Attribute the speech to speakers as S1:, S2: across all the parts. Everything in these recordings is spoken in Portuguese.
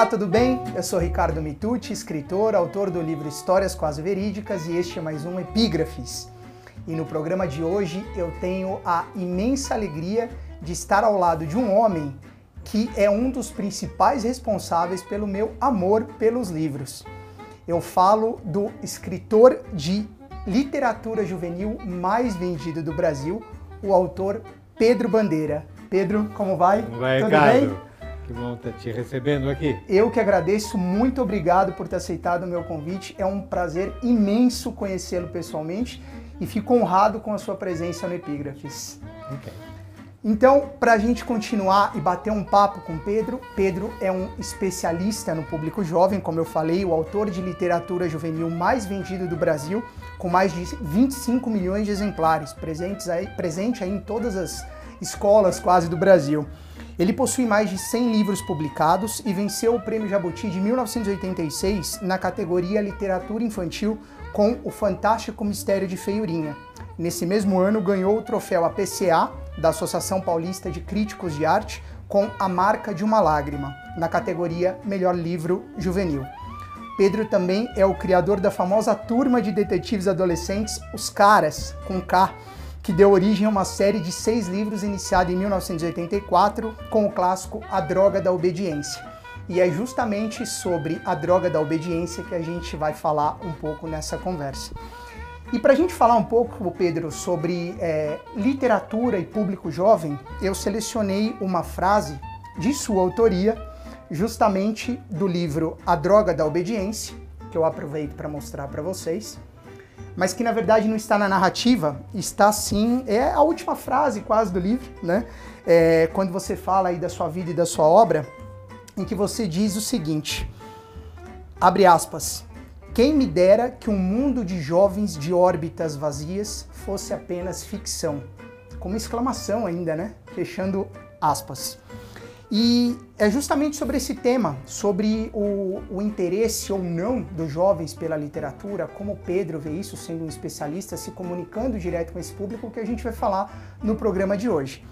S1: Olá, tudo bem? Eu sou Ricardo Mitucci, escritor, autor do livro Histórias Quase Verídicas e este é mais um Epígrafes. E no programa de hoje eu tenho a imensa alegria de estar ao lado de um homem que é um dos principais responsáveis pelo meu amor pelos livros. Eu falo do escritor de literatura juvenil mais vendido do Brasil, o autor Pedro Bandeira. Pedro, como vai?
S2: Como vai,
S1: Tudo
S2: Ricardo?
S1: bem?
S2: Que bom estar te recebendo aqui.
S1: Eu que agradeço, muito obrigado por ter aceitado o meu convite. É um prazer imenso conhecê-lo pessoalmente e fico honrado com a sua presença no Epígrafes.
S2: Ok.
S1: Então, para a gente continuar e bater um papo com Pedro, Pedro é um especialista no público jovem, como eu falei, o autor de literatura juvenil mais vendido do Brasil, com mais de 25 milhões de exemplares, presentes aí, presente aí em todas as escolas quase do Brasil. Ele possui mais de 100 livros publicados e venceu o Prêmio Jabuti de 1986 na categoria Literatura Infantil com O Fantástico Mistério de Feiurinha. Nesse mesmo ano, ganhou o troféu APCA da Associação Paulista de Críticos de Arte com A Marca de uma Lágrima, na categoria Melhor Livro Juvenil. Pedro também é o criador da famosa turma de detetives adolescentes Os Caras, com K, que deu origem a uma série de seis livros iniciada em 1984 com o clássico A Droga da Obediência. E é justamente sobre a droga da obediência que a gente vai falar um pouco nessa conversa. E para a gente falar um pouco, Pedro, sobre é, literatura e público jovem, eu selecionei uma frase de sua autoria, justamente do livro A Droga da Obediência, que eu aproveito para mostrar para vocês mas que na verdade não está na narrativa, está sim, é a última frase quase do livro, né? É, quando você fala aí da sua vida e da sua obra, em que você diz o seguinte, abre aspas, quem me dera que um mundo de jovens de órbitas vazias fosse apenas ficção, com uma exclamação ainda, né? Fechando aspas. E é justamente sobre esse tema, sobre o, o, interesse ou não dos jovens pela literatura, como Pedro vê isso, sendo um especialista, se comunicando direto com esse público, que a gente vai falar no programa de hoje.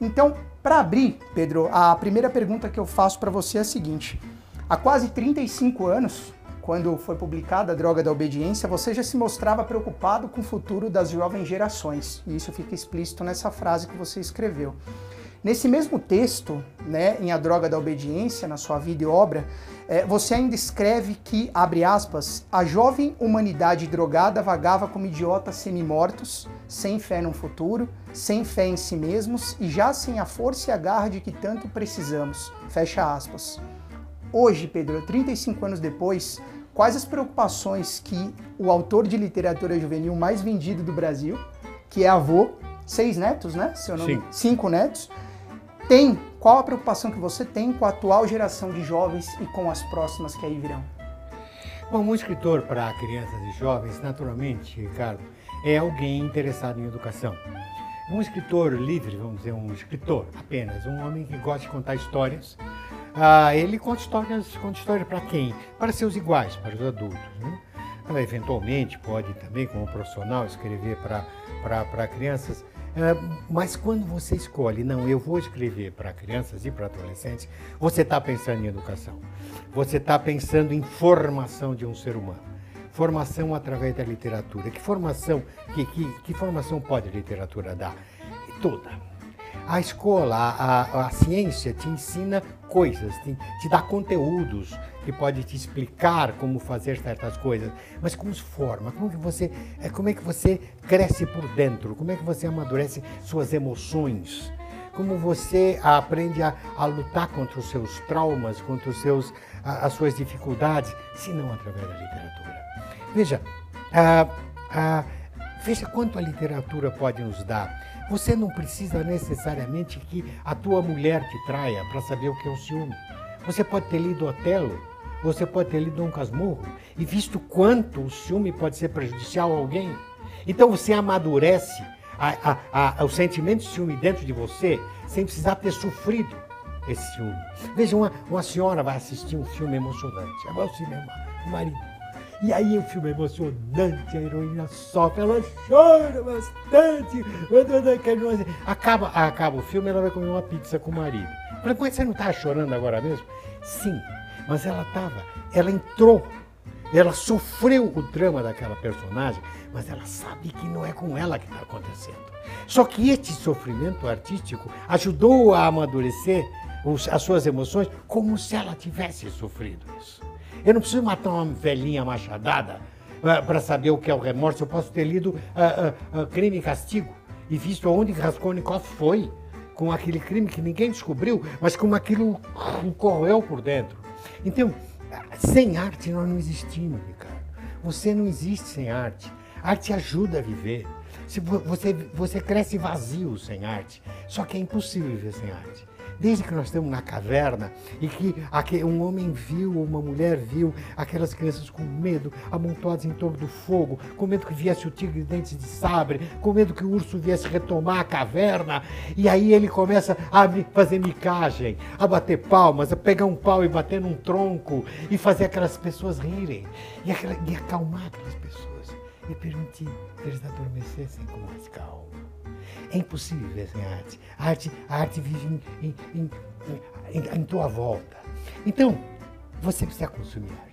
S1: Então, para abrir, Pedro, a primeira pergunta que eu faço para você é a seguinte: há quase 35 anos, quando foi publicada a Droga da Obediência, você já se mostrava preocupado com o futuro das jovens gerações, e isso fica explícito nessa frase que você escreveu. Nesse mesmo texto, né, em A Droga da Obediência, na sua vida e obra, é, você ainda escreve que, abre aspas, a jovem humanidade drogada vagava como idiotas semi-mortos, sem fé no futuro, sem fé em si mesmos e já sem a força e a garra de que tanto precisamos. Fecha aspas. Hoje, Pedro, 35 anos depois, quais as preocupações que o autor de literatura juvenil mais vendido do Brasil, que é avô, seis netos, né? Seu nome?
S2: Cinco.
S1: Cinco netos, tem, qual a preocupação que você tem com a atual geração de jovens e com as próximas que aí virão?
S2: Bom, um escritor para crianças e jovens, naturalmente, Ricardo, é alguém interessado em educação. Um escritor livre, vamos dizer, um escritor apenas, um homem que gosta de contar histórias. Ah, ele conta histórias, conta histórias para quem? Para seus iguais, para os adultos. Né? Eventualmente pode também, como profissional, escrever para crianças mas quando você escolhe, não, eu vou escrever para crianças e para adolescentes, você está pensando em educação. Você está pensando em formação de um ser humano. Formação através da literatura. Que formação, que, que, que formação pode a literatura dar? Toda a escola, a, a, a, ciência te ensina coisas, te, te, dá conteúdos que pode te explicar como fazer certas coisas, mas como se forma, como que você, é, como é que você cresce por dentro, como é que você amadurece suas emoções, como você aprende a, a lutar contra os seus traumas, contra os seus, as suas dificuldades, se não através da literatura. Veja, veja quanto a literatura pode nos dar. Você não precisa necessariamente que a tua mulher te traia para saber o que é o ciúme. Você pode ter lido Otelo, você pode ter lido Dom Casmurro e visto quanto o ciúme pode ser prejudicial a alguém. Então você amadurece a, a, a, o sentimento de ciúme dentro de você sem precisar ter sofrido esse ciúme. Veja, uma, uma senhora vai assistir um filme emocionante, vai ao cinema, o marido e aí o filme é emocionante, a heroína sofre, ela chora bastante. Acaba, acaba o filme, ela vai comer uma pizza com o marido. Mas você não está chorando agora mesmo? Sim, mas ela estava, ela entrou, ela sofreu o drama daquela personagem, mas ela sabe que não é com ela que está acontecendo. Só que este sofrimento artístico ajudou a amadurecer as suas emoções como se ela tivesse sofrido isso. Eu não preciso matar uma velhinha machadada uh, para saber o que é o remorso. Eu posso ter lido uh, uh, Crime e Castigo e visto aonde Raskolnikov foi com aquele crime que ninguém descobriu, mas como aquilo correu por dentro. Então, sem arte nós não existimos, Ricardo. Você não existe sem arte. Arte ajuda a viver. Você, você cresce vazio sem arte. Só que é impossível viver sem arte. Desde que nós estamos na caverna e que um homem viu, uma mulher viu aquelas crianças com medo, amontoadas em torno do fogo, com medo que viesse o tigre de dentes de sabre, com medo que o urso viesse retomar a caverna, e aí ele começa a fazer micagem, a bater palmas, a pegar um pau e bater num tronco e fazer aquelas pessoas rirem e, aquela, e acalmar aquelas pessoas e permitir que eles adormecessem com mais calma. É impossível sem arte. A arte, a arte vive em, em, em, em tua volta. Então, você precisa consumir arte.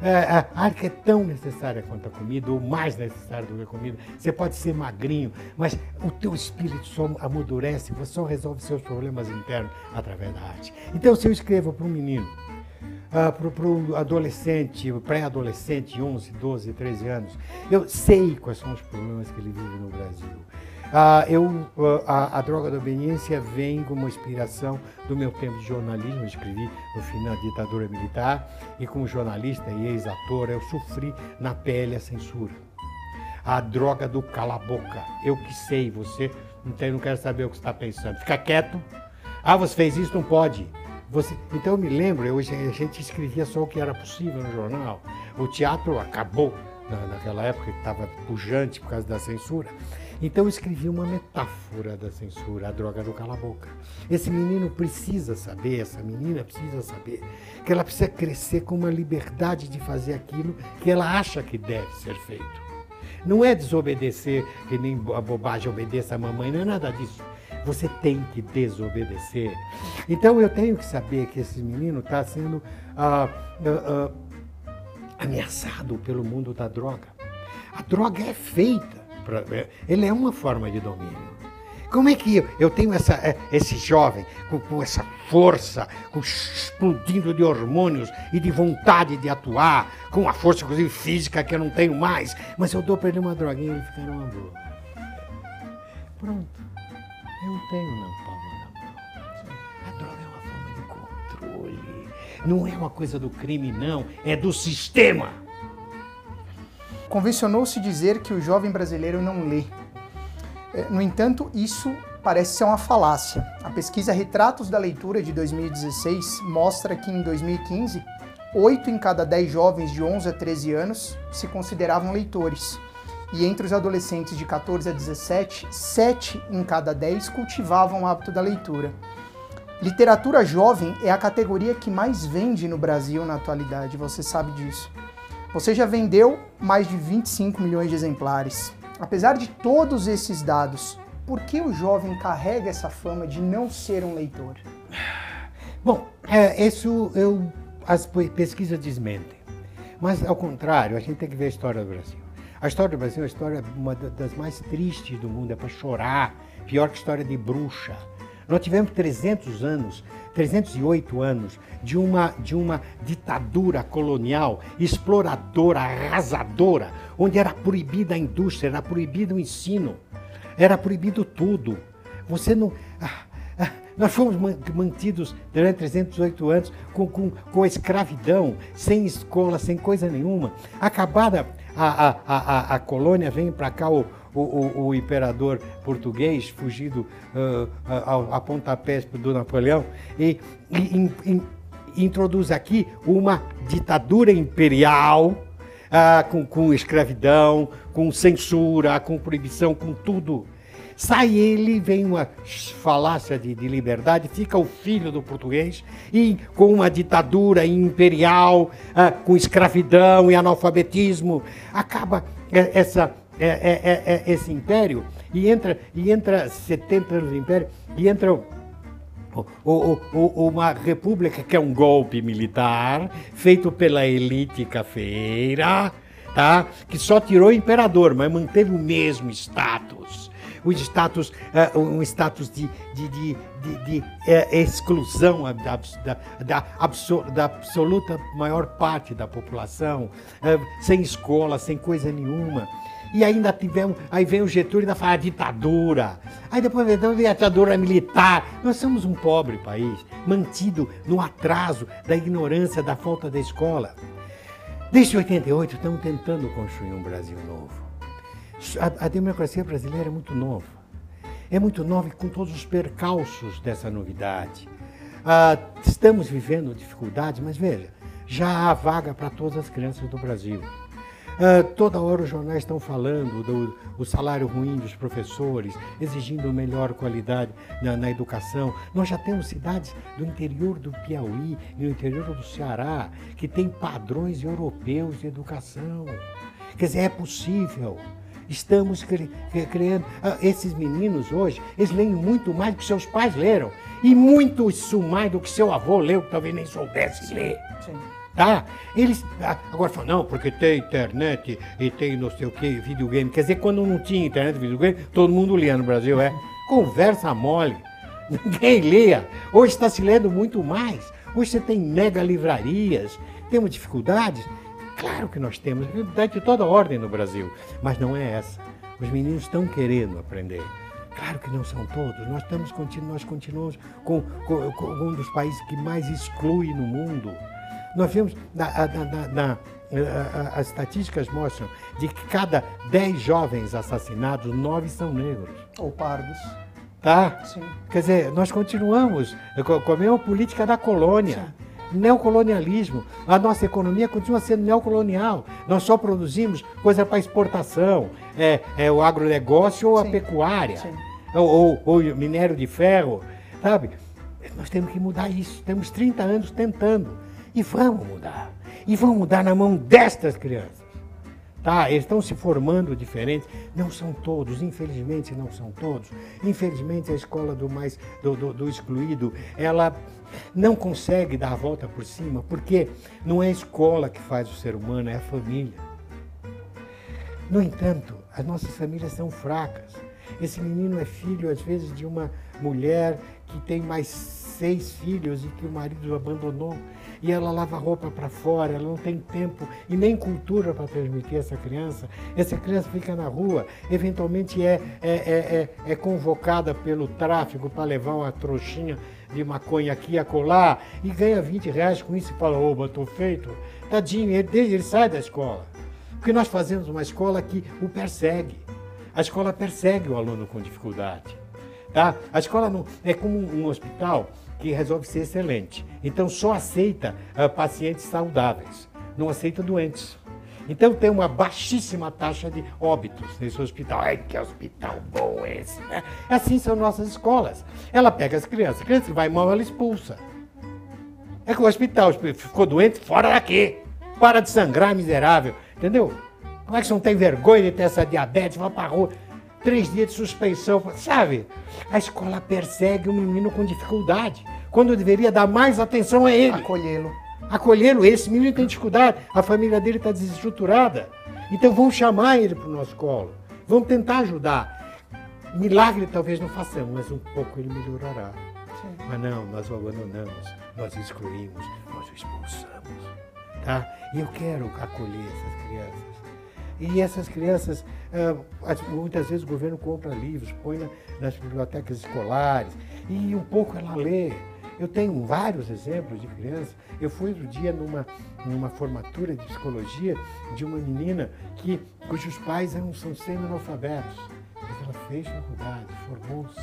S2: É, a arte é tão necessária quanto a comida, ou mais necessária do que a comida. Você pode ser magrinho, mas o teu espírito só amadurece, você só resolve seus problemas internos através da arte. Então, se eu escrevo para um menino, uh, para o adolescente, pré-adolescente, 11, 12, 13 anos, eu sei quais são os problemas que ele vive no Brasil. Ah, eu, a, a, droga da obediência vem como inspiração do meu tempo de jornalismo. Eu escrevi no fim da ditadura militar e como jornalista e ex-ator eu sofri na pele a censura. A droga do cala-boca. Eu que sei, você tem, não quero saber o que está pensando. Fica quieto. Ah, você fez isso, não pode. Você... Então eu me lembro, eu, a gente escrevia só o que era possível no jornal. O teatro acabou naquela época, estava pujante por causa da censura. Então eu escrevi uma metáfora da censura, a droga do cala-boca. Esse menino precisa saber, essa menina precisa saber, que ela precisa crescer com uma liberdade de fazer aquilo que ela acha que deve ser feito. Não é desobedecer, que nem a bobagem obedeça a mamãe, não é nada disso. Você tem que desobedecer. Então eu tenho que saber que esse menino está sendo ah, ah, ah, ameaçado pelo mundo da droga. A droga é feita Pra, é, ele é uma forma de domínio. Como é que eu tenho essa, é, esse jovem com, com, essa força, com, explodindo de hormônios e de vontade de atuar, com uma força, inclusive física, que eu não tenho mais, mas eu dou para ele uma droguinha e ele fica numa boa. Pronto. Eu não tenho não palma na mão. A droga é uma forma de controle. Não é uma coisa do crime, não. É do sistema.
S1: Convencionou-se dizer que o jovem brasileiro não lê. É, no entanto, isso parece ser uma falácia. A pesquisa Retratos da Leitura de 2016 mostra que em 2015, 8 em cada 10 jovens de 11 a 13 anos se consideravam leitores. E entre os adolescentes de 14 a 17, 7 em cada 10 cultivavam o hábito da leitura. Literatura jovem é a categoria que mais vende no Brasil na atualidade, você sabe disso. Você já vendeu mais de 25 milhões de exemplares. Apesar de todos esses dados, por que o jovem carrega essa fama de não ser um leitor?
S2: Bom, é, isso eu, as pesquisas desmentem. Mas, ao contrário, a gente tem que ver a história do Brasil. A história do Brasil é a história uma das mais tristes do mundo, é para chorar, pior que história de bruxa. Nós tivemos 300 anos 308 anos de uma, de uma ditadura colonial, exploradora, arrasadora, onde era proibida a indústria, era proibido o ensino, era proibido tudo. Você não. Ah, ah, nós fomos mantidos durante 308 anos com, com, com escravidão, sem escola, sem coisa nenhuma. Acabada a, a, a, a colônia, vem para cá o, o, o, o imperador português, fugido uh, a, a pontapés do Napoleão, e, e, introduz aqui uma ditadura imperial uh, com, com escravidão, com censura, com proibição, com tudo. Sai ele, vem uma falácia de, de, liberdade, fica o filho do português, e com uma ditadura imperial, com escravidão e analfabetismo, acaba eh, essa é, é, é, é, esse império e entra, e entra 70 anos de império e entra ou, ou, uma república que é um golpe militar feito pela elite cafeira, tá? que só tirou o imperador, mas manteve o mesmo status. O status, uh, um status de, de, de, de, de uh, exclusão da, da, da, absoluta maior parte da população, sem escola, sem coisa nenhuma. E ainda tivemos, aí vem o Getúlio e ainda fala ditadura. Aí depois vem a ditadura militar. Nós somos um pobre país, mantido no atraso da ignorância, da falta da escola. Desde 88 estamos tentando construir um Brasil novo. A, a democracia brasileira é muito nova. É muito nova e com todos os percalços dessa novidade. Ah, estamos vivendo dificuldades, mas veja, já há vaga para todas as crianças do Brasil. Uh, toda hora os jornais estão falando do, do, salário ruim dos professores, exigindo melhor qualidade na, na, educação. Nós já temos cidades do interior do Piauí e no interior do Ceará que têm padrões europeus de educação. Quer dizer, é possível. Estamos cri criando. Uh, esses meninos hoje, eles leem muito mais do que seus pais leram. E muito isso mais do que seu avô leu, que talvez nem soubesse ler. Sim. Tá? Eles agora falam, não, porque tem internet e tem não sei o que, videogame. Quer dizer, quando não tinha internet e videogame, todo mundo lia no Brasil, é. Conversa mole. Ninguém lia. Hoje está se lendo muito mais. Hoje você tem mega livrarias. Temos dificuldades? Claro que nós temos. Dificuldade de toda ordem no Brasil. Mas não é essa. Os meninos estão querendo aprender. Claro que não são todos. Nós, estamos, nós continuamos com, com, com um dos países que mais exclui no mundo. Nós vemos, na, na, na, as estatísticas mostram de que cada 10 jovens assassinados, 9 são negros.
S1: Ou pardos.
S2: Tá? Sim. Quer dizer, nós continuamos com a mesma política da colônia. Sim neocolonialismo. A nossa economia continua sendo neocolonial. Nós só produzimos coisa para exportação, é, é o agronegócio ou a Sim. pecuária, Sim. Ou, ou, o minério de ferro, sabe? Nós temos que mudar isso. Temos 30 anos tentando. E vamos mudar. E vamos mudar na mão destas crianças. Tá? Eles estão se formando diferentes. Não são todos, infelizmente não são todos. Infelizmente a escola do mais do, do, do excluído, ela não consegue dar a volta por cima, porque não é a escola que faz o ser humano, é a família. No entanto, as nossas famílias são fracas. Esse menino é filho, às vezes, de uma mulher que tem mais seis filhos e que o marido abandonou e ela lava roupa para fora, ela não tem tempo e nem cultura para transmitir essa criança. Essa criança fica na rua, eventualmente é, é, é, é, é convocada pelo tráfico para levar uma trouxinha de maconha aqui e acolá e ganha 20 reais com isso e fala, oba, estou feito. Tadinho, ele, ele sai da escola. Porque nós fazemos uma escola que o persegue. A escola persegue o aluno com dificuldade. Tá? A escola não, é como um hospital que resolve ser excelente. Então só aceita uh, pacientes saudáveis, não aceita doentes. Então tem uma baixíssima taxa de óbitos nesse hospital. Ai, que hospital bom esse, né? Assim são nossas escolas. Ela pega as crianças, a criança vai mal, ela expulsa. É que o hospital ficou doente, fora daqui. Para de sangrar, miserável. Entendeu? Como é que você não tem vergonha de ter essa diabetes? Vai pra rua três dias de suspensão, sabe? A escola persegue o menino com dificuldade, quando deveria dar mais atenção a ele.
S1: Acolhê-lo.
S2: Acolhê-lo. Esse menino tem dificuldade, a família dele está desestruturada. Então vamos chamar ele para o nosso colo. Vamos tentar ajudar. Milagre talvez não façamos, mas um pouco ele melhorará. Sim. Mas não, nós o abandonamos, nós o excluímos, nós o expulsamos. Tá? E eu quero acolher essas crianças. E essas crianças, ah, muitas vezes o governo compra livros, põe nas bibliotecas escolares e um pouco ela lê. Eu tenho vários exemplos de crianças. Eu fui outro dia numa, numa formatura de psicologia de uma menina que, cujos pais eram, são semi-analfabetos. Mas ela fez faculdade, formou-se.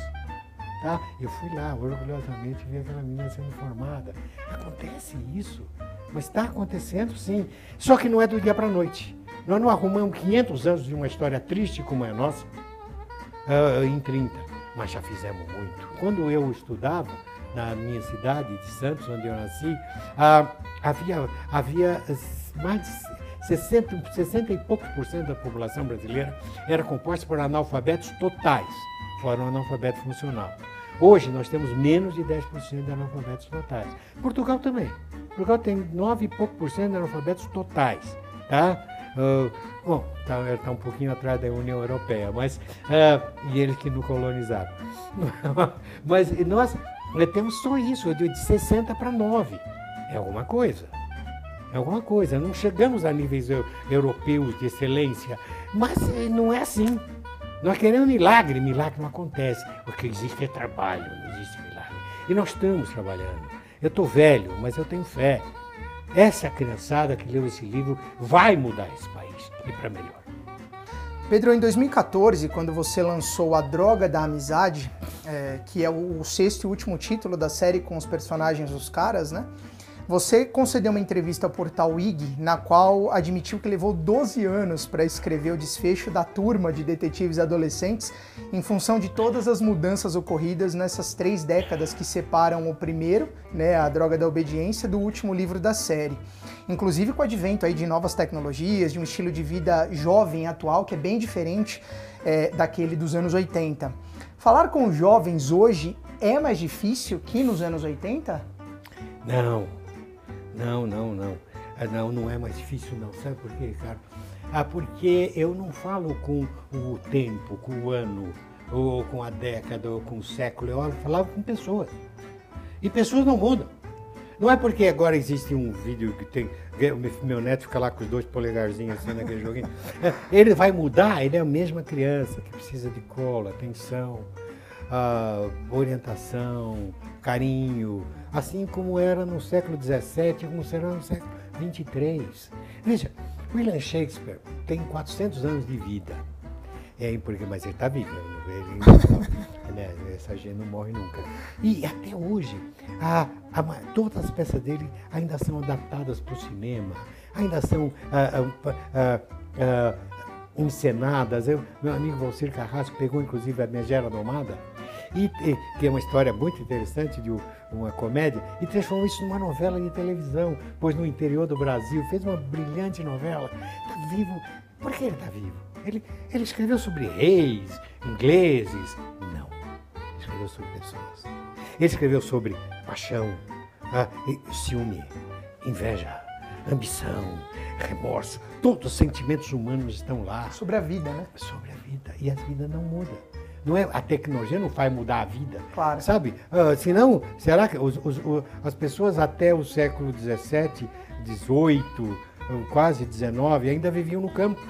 S2: Tá? Eu fui lá, orgulhosamente, vi aquela menina sendo formada. Acontece isso, mas está acontecendo sim. Só que não é do dia para a noite. Nós não arrumamos 500 anos de uma história triste como é a nossa uh, em 30, mas já fizemos muito. Quando eu estudava na minha cidade de Santos, onde eu nasci, uh, havia, havia mais de 60, 60 e poucos por cento da população brasileira era composta por analfabetos totais, fora o analfabeto funcional. Hoje nós temos menos de 10% de analfabetos totais. Portugal também. Portugal tem 9 e pouco por cento de analfabetos totais. Tá? Uh, bom, tá, está um pouquinho atrás da União Europeia, mas uh, e eles que não colonizaram. mas nós temos só isso, de 60 para 9. É alguma coisa. É alguma coisa. Não chegamos a níveis europeus de excelência, mas não é assim. Nós queremos milagre, milagre não acontece, porque existe é trabalho, não existe milagre. E nós estamos trabalhando. Eu estou velho, mas eu tenho fé. Essa criançada que leu esse livro vai mudar esse país e para melhor.
S1: Pedro, em 2014, quando você lançou A Droga da Amizade, é, que é o sexto e último título da série com os personagens dos caras, né? Você concedeu uma entrevista ao portal IG, na qual admitiu que levou 12 anos para escrever o desfecho da turma de detetives adolescentes, em função de todas as mudanças ocorridas nessas três décadas que separam o primeiro, né, a droga da obediência, do último livro da série. Inclusive com o advento aí de novas tecnologias, de um estilo de vida jovem atual que é bem diferente é, daquele dos anos 80. Falar com jovens hoje é mais difícil que nos anos 80?
S2: Não, não, não, não. Ah, não, não é mais difícil não. Sabe por quê, Ricardo? Ah, porque eu não falo com o tempo, com o ano, ou com a década, ou com o século. Eu falava com pessoas. E pessoas não mudam. Não é porque agora existe um vídeo que tem. Meu neto fica lá com os dois polegarzinhos assim naquele joguinho. Ele vai mudar, ele é a mesma criança que precisa de cola, atenção, orientação, carinho, assim como era no século XVII, como será no século XXIII. Veja, William Shakespeare tem 400 anos de vida. É, porque, mas ele está vivo, ele, né, essa gente não morre nunca. E até hoje, a, a, todas as peças dele ainda são adaptadas para o cinema, ainda são ah, ah, ah, encenadas. Eu, meu amigo Valcir Carrasco pegou inclusive a Megera Domada, e, e, que é uma história muito interessante de uma comédia, e transformou isso numa novela de televisão, pois no interior do Brasil fez uma brilhante novela. Está vivo. Por que ele está vivo? Ele, ele escreveu sobre reis, ingleses. Não. Ele escreveu sobre pessoas. Ele escreveu sobre paixão, ah, ciúme, inveja, ambição, remorso. Todos os sentimentos humanos estão lá.
S1: Sobre a vida, né?
S2: Sobre a vida. E a vida não muda. Não é, a tecnologia não vai mudar a vida.
S1: Claro.
S2: Sabe? Uh, senão, será que os, os, as pessoas até o século XVII, XVIII, quase XIX, ainda viviam no campo?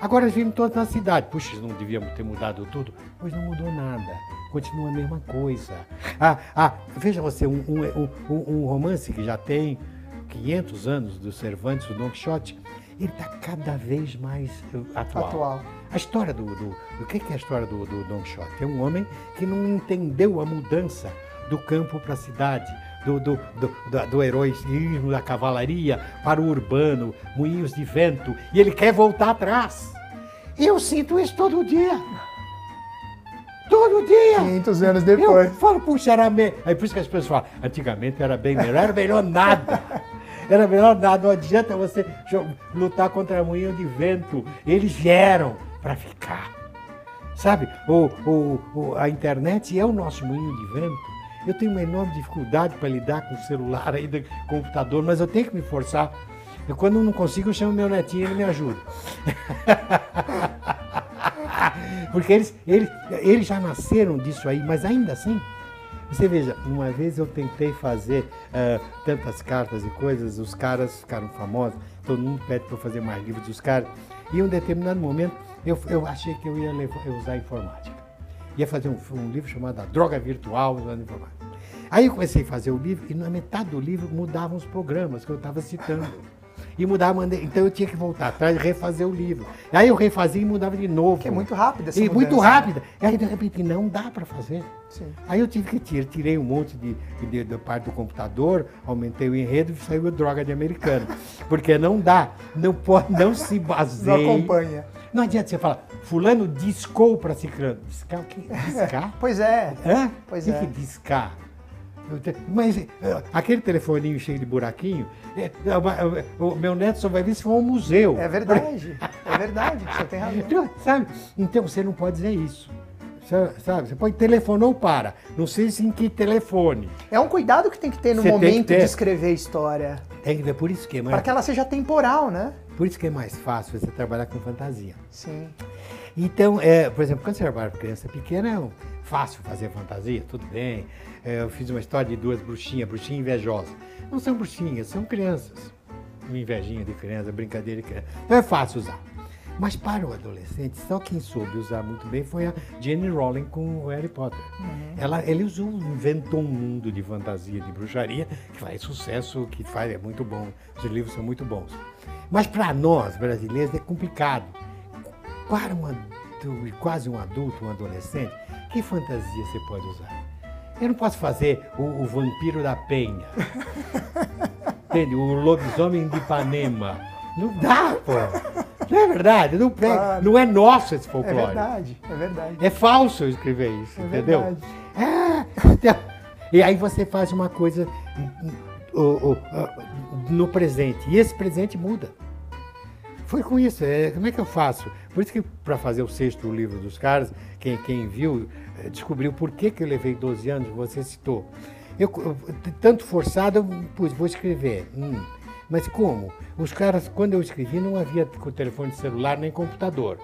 S2: Agora vivem todos na cidade. Puxa, não devíamos ter mudado tudo? Pois não mudou nada. Continua a mesma coisa. Ah, ah veja você, um, um, um, um romance que já tem 500 anos do Cervantes, o Don Quixote, ele está cada vez mais atual. atual. A história do, do. O que é a história do, do Don Quixote? É um homem que não entendeu a mudança do campo para a cidade, do, do, do, do, heroísmo da cavalaria para o urbano, moinhos de vento, e ele quer voltar atrás. Eu sinto isso todo dia. Todo dia.
S1: 500 anos depois.
S2: Eu falo, puxa, era melhor. Aí por isso que as pessoas falam, antigamente era bem melhor, era melhor nada. Era melhor nada, não adianta você lutar contra moinho de vento. Eles vieram para ficar. Sabe, o, o, o, a internet é o nosso moinho de vento. Eu tenho uma enorme dificuldade para lidar com o celular do computador, mas eu tenho que me forçar. E quando eu não consigo, eu chamo meu netinho e ele me ajuda. Porque eles, eles, eles já nasceram disso aí, mas ainda assim, você veja, uma vez eu tentei fazer uh, tantas cartas e coisas, os caras ficaram famosos, todo mundo pede para eu fazer mais livros dos caras. E em um determinado momento eu, eu achei que eu ia levar, usar informática. Ia fazer um, um, livro chamado A Droga Virtual usando informática. Aí eu comecei a fazer o livro e na metade do livro mudavam os programas que eu estava citando. E mudava, então eu tinha que voltar atrás e refazer o livro. Aí eu refazia e mudava de novo.
S1: Que é muito rápida essa
S2: E
S1: mudança,
S2: muito rápida. Né? Aí de repente não dá para fazer.
S1: Sim.
S2: Aí eu tive que tirar, tirei um monte de, de, de, parte do computador, aumentei o enredo e saiu a droga de americano. Porque não dá, não pode, não se baseia.
S1: Não acompanha.
S2: Não adianta você falar, fulano discou para ciclano. Discar o quê? Discar?
S1: pois é.
S2: Hã?
S1: Pois
S2: o
S1: é.
S2: que discar? Mas eh, aquele telefoninho cheio de buraquinho, é o meu neto só vai ver se for um museu.
S1: É verdade, é verdade, você tem razão.
S2: Então, sabe? Então você não pode dizer isso. Sabe? Você põe telefonou para. Não sei se em que telefone.
S1: É um cuidado que tem que ter no
S2: Você que
S1: momento
S2: ter.
S1: de escrever a história.
S2: Tem que ver por isso que
S1: Para
S2: mais,
S1: que ela seja temporal, né?
S2: Por isso que é mais fácil você trabalhar com fantasia.
S1: Sim.
S2: Então, é, por exemplo, quando você trabalha com criança pequena, é fácil fazer fantasia, tudo bem. É, eu fiz uma história de duas bruxinhas, bruxinha invejosa. Não são bruxinhas, são crianças. Uma invejinha de criança, brincadeira de criança. Então é fácil usar. Mas para o adolescente, só quem soube usar muito bem foi a Jane Rowling com o Harry Potter. Ela, ele usou, inventou um mundo de fantasia, de bruxaria, que faz sucesso, que faz, é muito bom. Os livros são muito bons. Mas para nós, brasileiros, é complicado. Para um quase um adulto, um adolescente, que fantasia você pode usar? Eu não posso fazer o, o vampiro da penha. Entende? O lobisomem de Ipanema. Não dá, pô. Não é verdade? Não, pega,
S1: Claro.
S2: não é nosso esse
S1: É
S2: folclore.
S1: verdade, é verdade.
S2: É falso eu escrever isso,
S1: É
S2: entendeu?
S1: verdade.
S2: Ah, então, e aí você faz uma coisa no presente. E esse presente muda. Foi com isso. É, como é que eu faço? Por isso que para fazer o sexto livro dos caras, quem, quem viu, eh, descobriu por que, que eu levei 12 anos, você citou. Eu, eu- tanto forçado, eu pus, vou escrever. Hum, mas como? Os caras, quando eu escrevi, não havia telefone celular nem computador.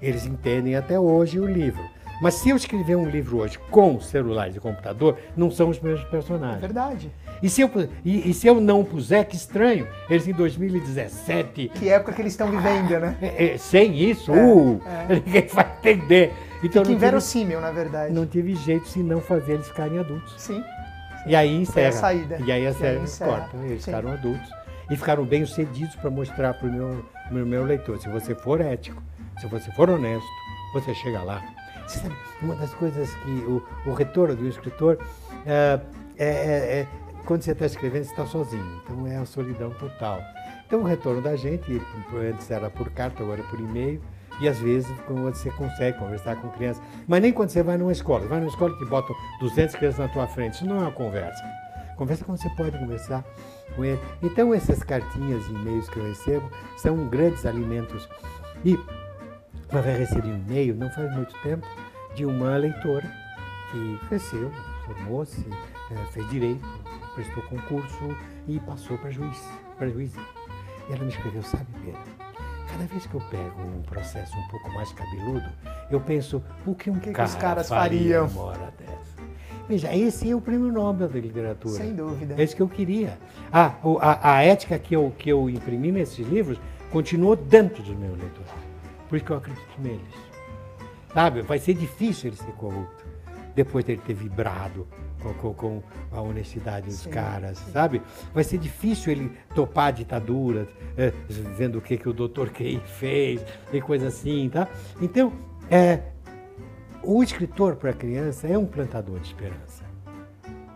S2: Eles entendem até hoje o livro. Mas se eu escrever um livro hoje com celulares e computador, não são os mesmos
S1: É
S2: personagens.
S1: verdade.
S2: E se, eu, e, e se eu não puser, que estranho, eles em 2017,
S1: Que época que eles estão vivendo, né?
S2: é, é, sem isso,
S1: É,
S2: uh,
S1: é.
S2: ninguém vai entender. Então tive,
S1: inverossímil, na verdade.
S2: não tive jeito se não fazer eles ficarem adultos.
S1: Sim.
S2: E aí encerra.
S1: saída.
S2: E aí a série corta. Eles
S1: Sim.
S2: ficaram adultos. E ficaram bem sucedidos para mostrar para o meu, meu, meu leitor. Se você for ético, se você for honesto, você chega lá. Sabe, uma das coisas que o, o retorno do escritor é, é- é- é quando você está escrevendo, você está sozinho. Então é a solidão total. Então o retorno da gente, antes era por carta, agora é por e-mail. E às vezes você consegue conversar com crianças. Mas nem quando você vai numa escola. Vai numa escola que botam 200 crianças na tua frente. Isso não é uma conversa. Conversa quando você pode conversar com ele. Então essas cartinhas e e-mails que eu recebo são grandes alimentos. E uma vez recebi um e-mail, não faz muito tempo, de uma leitora que cresceu, formou-se, eh, fez direito, prestou concurso e passou para juiz, para juíza. E ela me escreveu, sabe, Pedro, cada vez que eu pego um processo um pouco mais cabeludo, eu penso, o que um
S1: que
S2: cara
S1: os caras
S2: faria
S1: fariam?
S2: uma dessa? Veja, esse é o prêmio Nobel da literatura.
S1: Sem dúvida.
S2: É isso que eu queria. Ah, a, a ética que eu, que eu imprimi nesses livros continuou dentro dos meus leitores. Por isso que eu acredito neles. Sabe? Vai ser difícil ele ser corrupto depois dele ter vibrado com, com- com a honestidade dos
S1: Sim,
S2: caras, sabe? Vai ser difícil ele topar a ditadura, eh, vendo o que, que o doutor Key fez e coisa assim, tá? Então, é, o escritor para a criança é um plantador de esperança.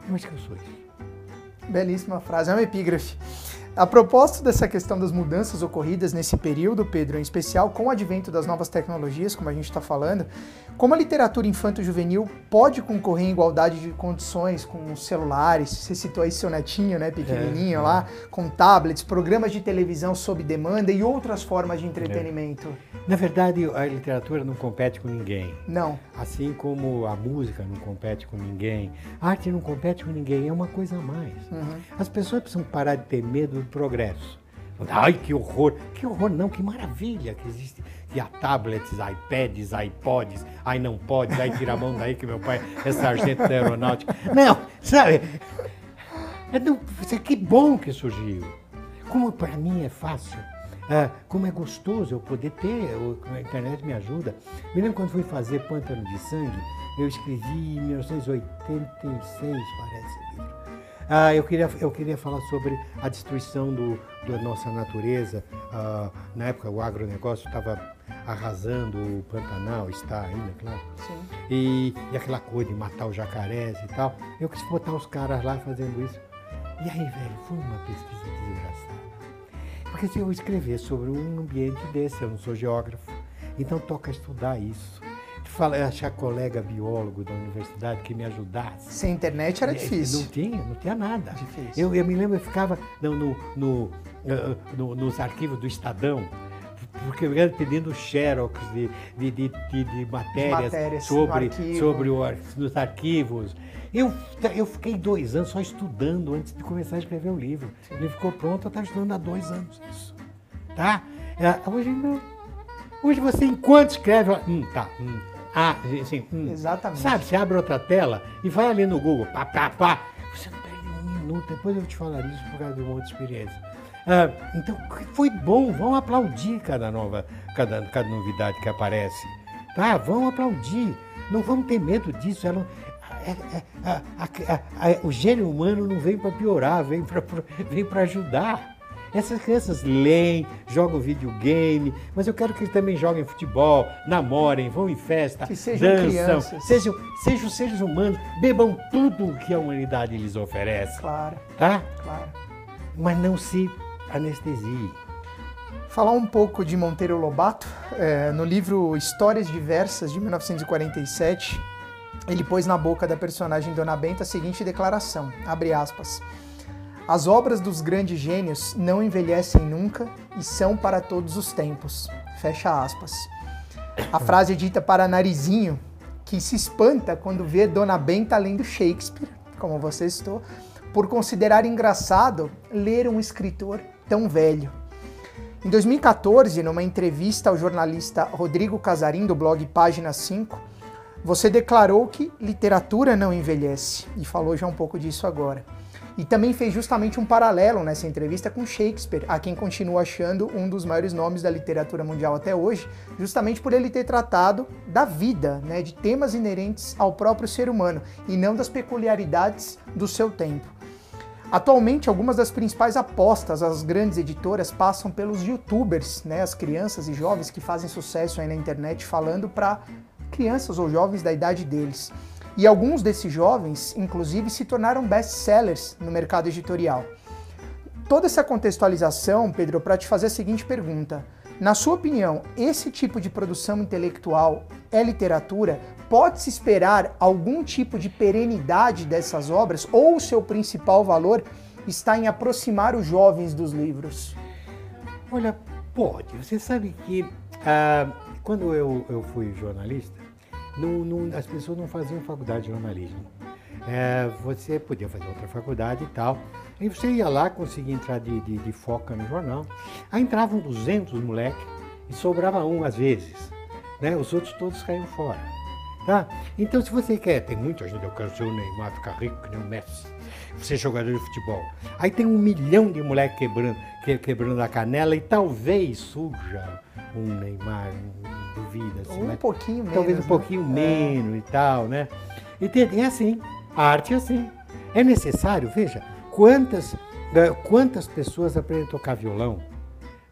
S2: Eu acho que eu sou isso.
S1: Belíssima frase, é uma epígrafe. A propósito dessa questão das mudanças ocorridas nesse período, Pedro, em especial com o advento das novas tecnologias, como a gente está falando, como a literatura infanto-juvenil pode concorrer em igualdade de condições com os celulares? Você citou aí seu netinho, né, pequenininho
S2: É, é.
S1: lá, com tablets, programas de televisão sob demanda e outras formas de entretenimento.
S2: Na verdade, a literatura não compete com ninguém.
S1: Não,
S2: Assim como a música não compete com ninguém, a arte não compete com ninguém, é uma coisa a mais.
S1: Uhum.
S2: As pessoas precisam parar de ter medo do progresso. Ai, que horror! Que horror, não, que maravilha que existe. Que há tablets, iPads, iPods, ai não pode, ai tira a mão daí que meu pai é sargento da aeronáutica. Não, sabe? É do- que bom que surgiu. Como para mim é fácil, ah, como é gostoso eu poder ter, a internet me ajuda. Me lembro quando fui fazer Pântano de Sangue, eu escrevi em 1986, parece. Ah, eu, queria, eu queria falar sobre a destruição do, da nossa natureza. Ah, na época o agronegócio estava arrasando o Pantanal, está ainda, claro.
S1: sim.
S2: E, e aquela coisa de matar os jacarés e tal. Eu quis botar os caras lá fazendo isso. E aí, velho, foi uma pesquisa desgraçada. Porque se eu escrever sobre um ambiente desse, eu não sou geógrafo, então toca estudar isso. Fala, achar colega biólogo da universidade que me ajudasse.
S1: Sem internet era difícil.
S2: Não tinha, não tinha nada.
S1: Difícil.
S2: Eu, eu me lembro, eu ficava no, no- no, ah, no- nos arquivos do Estadão, porque pedindo xerox de, de, de, de, de matérias,
S1: matérias
S2: sobre,
S1: arquivo.
S2: sobre o, nos arquivos. Eu, eu fiquei dois anos só estudando antes de começar a escrever o livro. Ele ficou pronto, eu estava estudando há dois anos isso. Tá? É, hoje não. Hoje você, enquanto escreve, hum, tá, hum, ah, assim, hum.
S1: Exatamente.
S2: Sabe, você abre outra tela e vai ali no Google, pá, pá, pá. Você não perde um minuto, depois eu vou te falar isso por causa de uma outra experiência. Ah, então, foi bom, vão aplaudir cada nova, cada, cada novidade que aparece. Tá? Vão aplaudir. Não vamos ter medo disso. Ela, é- é- a- a- a- o gênio humano não vem para piorar, vem para vem para ajudar. Essas crianças leem, jogam videogame, mas eu quero que eles também joguem futebol, namorem, vão em festa,
S1: Que sejam
S2: dançam,
S1: crianças.
S2: sejam, sejam seres humanos, bebam tudo que a humanidade lhes oferece,
S1: Claro,
S2: tá?
S1: claro.
S2: Mas não se anestesie.
S1: Falar um pouco de Monteiro Lobato, é, no livro Histórias Diversas, de 1947, ele pôs na boca da personagem Dona Benta a seguinte declaração, abre aspas, As obras dos grandes gênios não envelhecem nunca e são para todos os tempos, fecha aspas. A frase é dita para Narizinho, que se espanta quando vê Dona Benta lendo Shakespeare, como você citou, por considerar engraçado ler um escritor tão velho. Em 2014, numa entrevista ao jornalista Rodrigo Casarim, do blog Página 5, você declarou que literatura não envelhece, e falou já um pouco disso agora. E também fez justamente um paralelo nessa entrevista com Shakespeare, a quem continua achando um dos maiores nomes da literatura mundial até hoje, justamente por ele ter tratado da vida, né, de temas inerentes ao próprio ser humano, e não das peculiaridades do seu tempo. Atualmente, algumas das principais apostas às grandes editoras passam pelos youtubers, né, as crianças e jovens que fazem sucesso aí na internet falando para crianças ou jovens da idade deles. E alguns desses jovens, inclusive, se tornaram best-sellers no mercado editorial. Toda essa contextualização, Pedro, para te fazer a seguinte pergunta. Na sua opinião, esse tipo de produção intelectual é literatura? Pode-se esperar algum tipo de perenidade dessas obras ou o seu principal valor está em aproximar os jovens dos livros?
S2: Olha, pode. Você sabe que ah, quando eu, eu fui jornalista, não- não- as pessoas não faziam faculdade de jornalismo. É, você podia fazer outra faculdade e tal. Aí você ia lá, conseguia entrar de, de, de foca no jornal. Aí entravam 200 moleques e sobrava um às vezes. Né? Os outros todos caíam fora. Tá? Então, se você quer, tem muita gente, eu quero ser o Neymar, ficar rico que nem o Messi, ser jogador de futebol. Aí tem um milhão de moleque quebrando, que- quebrando a canela e talvez surja um Neymar, um, duvida. Assim,
S1: um
S2: mas
S1: pouquinho menos.
S2: talvez um
S1: né?
S2: pouquinho menos e tal, né? E tem- é assim, a arte é assim. É necessário, veja, quantas, eh, quantas pessoas aprendem a tocar violão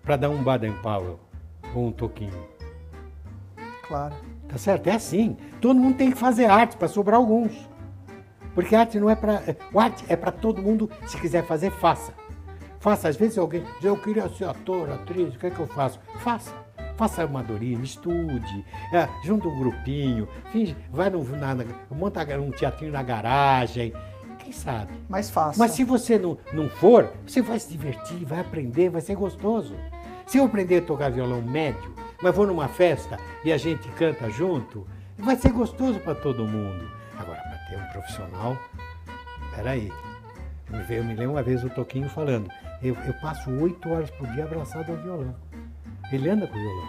S2: para dar um Baden Powell ou um toquinho?
S1: Claro.
S2: Tá certo? É assim. Todo mundo tem que fazer arte para sobrar alguns. Porque arte não é para. O arte é para todo mundo, se quiser fazer, faça. Faça. Às vezes alguém diz, eu queria ser ator, atriz, o que é que eu faço? Faça. Faça amadorismo, estude, é, junta um grupinho, finge, vai no, na, na- monta um teatrinho na garagem. Quem sabe?
S1: Mais fácil.
S2: Mas se você não, não for, você vai se divertir, vai aprender, vai ser gostoso. Se eu aprender a tocar violão médio, mas vou numa festa e a gente canta junto, vai ser gostoso para todo mundo. Agora, para ter um profissional, peraí. Eu me, eu me lembro uma vez o Toquinho falando, eu, eu passo oito horas por dia abraçado ao violão. Ele anda com o violão.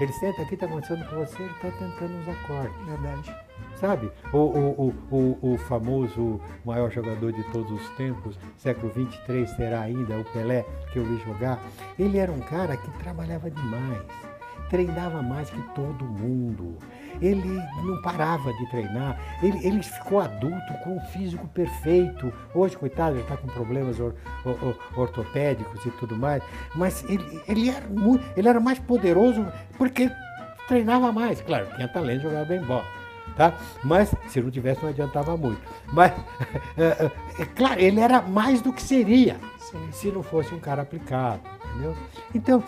S2: Ele senta aqui, está conversando com você, ele está tentando os acordes
S1: Verdade.
S2: sabe? O, o, o, o, o famoso maior jogador de todos os tempos, século 23 será ainda o Pelé, que eu vi jogar. Ele era um cara que trabalhava demais, treinava mais que todo mundo. Ele não parava de treinar. Ele, ele ficou adulto com um físico perfeito. Hoje, coitado, ele está com problemas or- or- or- ortopédicos e tudo mais. Mas ele, ele, era muito, ele era mais poderoso porque treinava mais. Claro, tinha talento, jogava bem bola tá? Mas se não tivesse não adiantava muito. Mas é, é, é claro, ele era mais do que seria
S1: Sim.
S2: se não fosse um cara aplicado, entendeu? Então,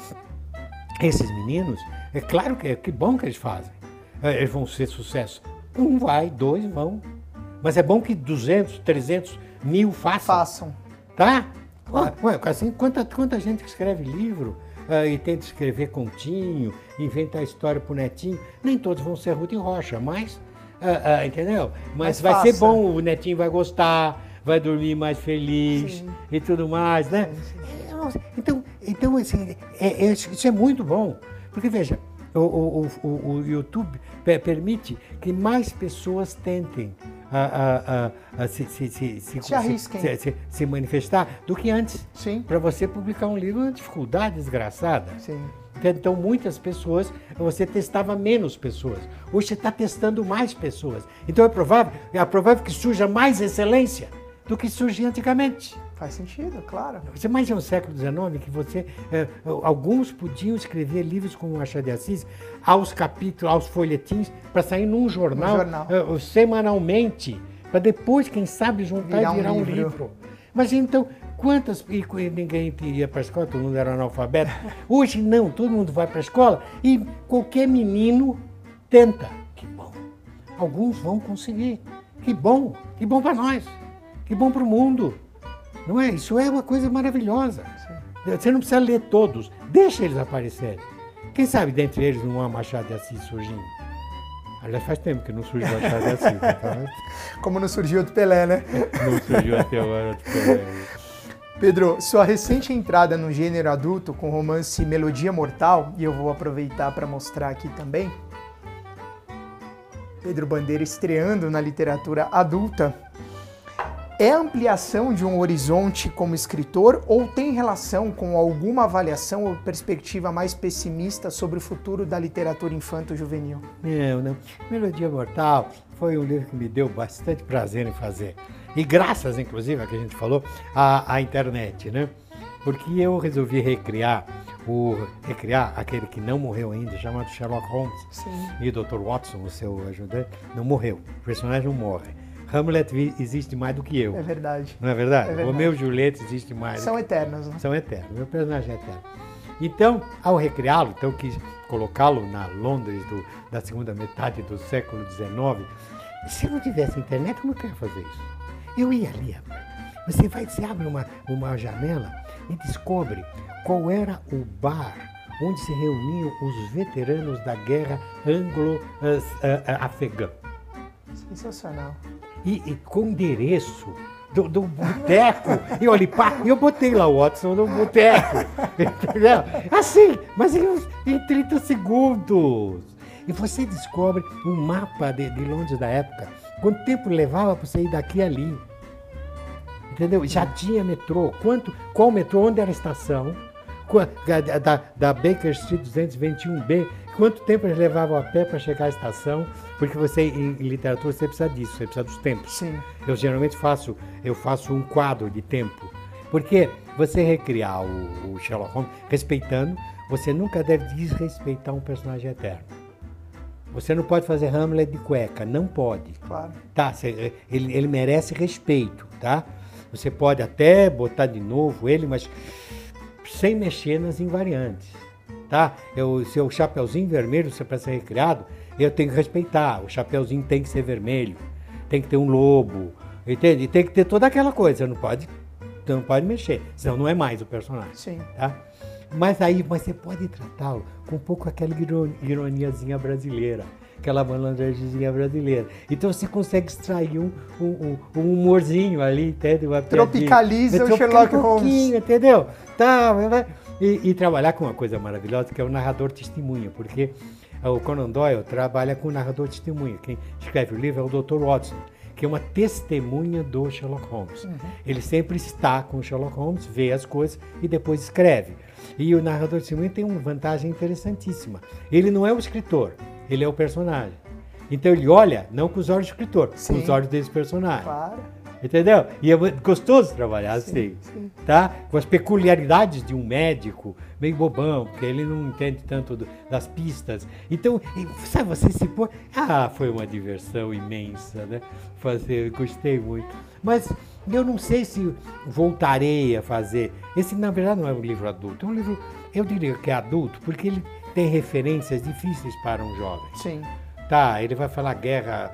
S2: esses meninos, é claro que é que bom que eles fazem. É, Eles vão ser sucesso. Um vai, dois vão. Mas é bom que 200, 300 mil façam,
S1: Façam.
S2: tá? Claro. Ué, assim, quanta, quanta gente escreve livro uh, e tenta escrever continho, inventar história pro netinho, nem todos vão ser Ruth Rocha, mas, uh, uh, entendeu? Mas, mas vai faça. ser bom, o netinho vai gostar, vai dormir mais feliz sim. e tudo mais, né? Sim. Então, então assim, é, é, isso é muito bom, porque veja, o, o, o, o YouTube permite que mais pessoas tentem a, a, a, se, se, se, se, se, manifestar do que antes.
S1: Sim.
S2: Para você publicar um livro é uma dificuldade desgraçada. Sim. Então, muitas pessoas, você testava menos pessoas. Hoje você está testando mais pessoas. Então, é provável, é provável que surja mais excelência do que surgia antigamente.
S1: Faz sentido, claro.
S2: Você imagina no século XIX que você, é, alguns podiam escrever livros como Machado de Assis aos capítulos, aos folhetins, para sair num jornal, jornal. É, semanalmente, para depois, quem sabe, juntar virar e virar um livro. Um livro. Mas então, quantas. E ninguém ia para a escola, todo mundo era analfabeto. Hoje não, todo mundo vai para a escola e qualquer menino tenta. Que bom. Alguns vão conseguir. Que bom, que bom para nós, que bom para o mundo. Não é? Isso é uma coisa maravilhosa. Você não precisa ler todos, deixa eles aparecerem. Quem sabe dentre eles não há Machado de Assis surgindo? Aliás, faz tempo que não surgiu Machado de Assis. Né?
S1: Como não surgiu outro Pelé, né?
S2: Não surgiu até agora outro Pelé.
S1: Pedro, sua recente entrada no gênero adulto com o romance Melodia Mortal, e eu vou aproveitar para mostrar aqui também. Pedro Bandeira estreando na literatura adulta é ampliação de um horizonte como escritor ou tem relação com alguma avaliação ou perspectiva mais pessimista sobre o futuro da literatura infanto-juvenil?
S2: Não, não. Melodia Mortal foi um livro que me deu bastante prazer em fazer. E graças, inclusive, a que a gente falou, à, à internet, né? Porque eu resolvi recriar o recriar aquele que não morreu ainda, chamado Sherlock Holmes. Sim. E o Dr. Watson, o seu ajudante, não morreu. O personagem não morre. Hamlet existe mais do que eu.
S1: É verdade.
S2: Não é verdade? É verdade. Romeu e Julieta existe mais.
S1: São eternos, né?
S2: São eternos. Meu personagem é eterno. Então, ao recriá-lo, então quis colocá-lo na Londres do, da segunda metade do século XIX. Se eu não tivesse internet, eu não queria fazer isso. Eu ia ali, Você vai, você abre uma, uma janela e descobre qual era o bar onde se reuniam os veteranos da guerra anglo-afegã.
S1: Sensacional
S2: e, e com endereço do, do boteco. E olha, pá, eu botei lá o Watson no boteco. Entendeu? Assim, mas em, em 30 segundos. E você descobre um mapa de, de Londres da época. Quanto tempo levava para você ir daqui a ali? Entendeu? Já tinha metrô. Quanto, qual metrô? Onde era a estação? Da, da Baker Street 221B, quanto tempo eles levavam a pé para chegar à estação, porque você em, literatura você precisa disso, você precisa dos tempos.
S1: Sim.
S2: Eu geralmente faço, eu faço um quadro de tempo, porque você recriar o, o Sherlock Holmes respeitando, você nunca deve desrespeitar um personagem eterno. Você não pode fazer Hamlet de cueca, não pode.
S1: Claro.
S2: Tá, você, ele, ele merece respeito, tá? Você pode até botar de novo ele, mas sem mexer nas invariantes tá? Eu, se o chapeuzinho vermelho para ser recriado, eu tenho que respeitar. O chapeuzinho tem que ser vermelho, tem que ter um lobo, entende? tem que ter toda aquela coisa. Não pode, não pode mexer, senão não é mais o personagem.
S1: Sim.
S2: Tá? Mas aí mas você pode tratá-lo com um pouco aquela ironiazinha brasileira, aquela malandragemzinha brasileira. Então você consegue extrair um, um, um humorzinho ali, entende? Uma
S1: Tropicaliza o Sherlock um Holmes.
S2: Entendeu? Tá, e, e, trabalhar com uma coisa maravilhosa que é o narrador testemunha, porque o Conan Doyle trabalha com o narrador testemunha. Quem escreve o livro é o Dr. Watson, que é uma testemunha do Sherlock Holmes. Uhum. Ele sempre está com o Sherlock Holmes, vê as coisas e depois escreve. E o narrador testemunha tem uma vantagem interessantíssima. Ele não é o escritor, ele é o personagem. Então ele olha não com os olhos do escritor, Sim. com os olhos desse personagem.
S1: Claro.
S2: Entendeu? E é gostoso trabalhar assim, sim. tá? Com as peculiaridades de um médico, meio bobão, porque ele não entende tanto do, das pistas. Então, sabe, você se pôr... Ah, foi uma diversão imensa, né? Fazer, gostei muito. Mas eu não sei se voltarei a fazer. Esse, na verdade, não é um livro adulto. É um livro, eu diria que é adulto, porque ele tem referências difíceis para um jovem.
S1: Sim.
S2: Tá, ele vai falar guerra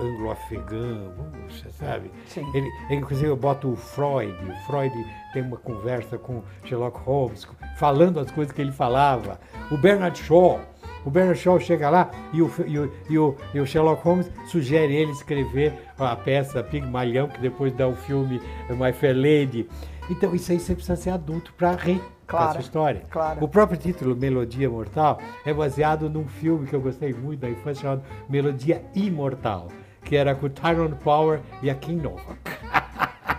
S2: anglo-afegã, você sabe?
S1: Sim.
S2: Ele, ele, inclusive, eu boto o Freud. O Freud tem uma conversa com Sherlock Holmes, falando as coisas que ele falava. O Bernard Shaw. O Bernard Shaw chega lá e o, e o, e o, e o Sherlock Holmes sugere ele escrever a peça Pigmalhão, que depois dá o filme My Fair Lady. Então, isso aí você precisa ser adulto para rir
S1: Claro,
S2: essa história.
S1: claro.
S2: O próprio título, Melodia Mortal, é baseado num filme que eu gostei muito da infância chamado Melodia Imortal, que era com Tyrone Power e a Kim Novak.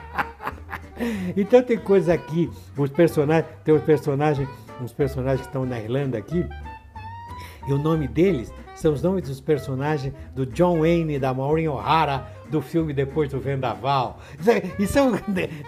S2: então tem coisa aqui, os personagens, tem os personagens, uns personagens que estão na Irlanda aqui, e o nome deles são os nomes dos personagens do John Wayne e da Maureen O'Hara do filme Depois do Vendaval. Isso são,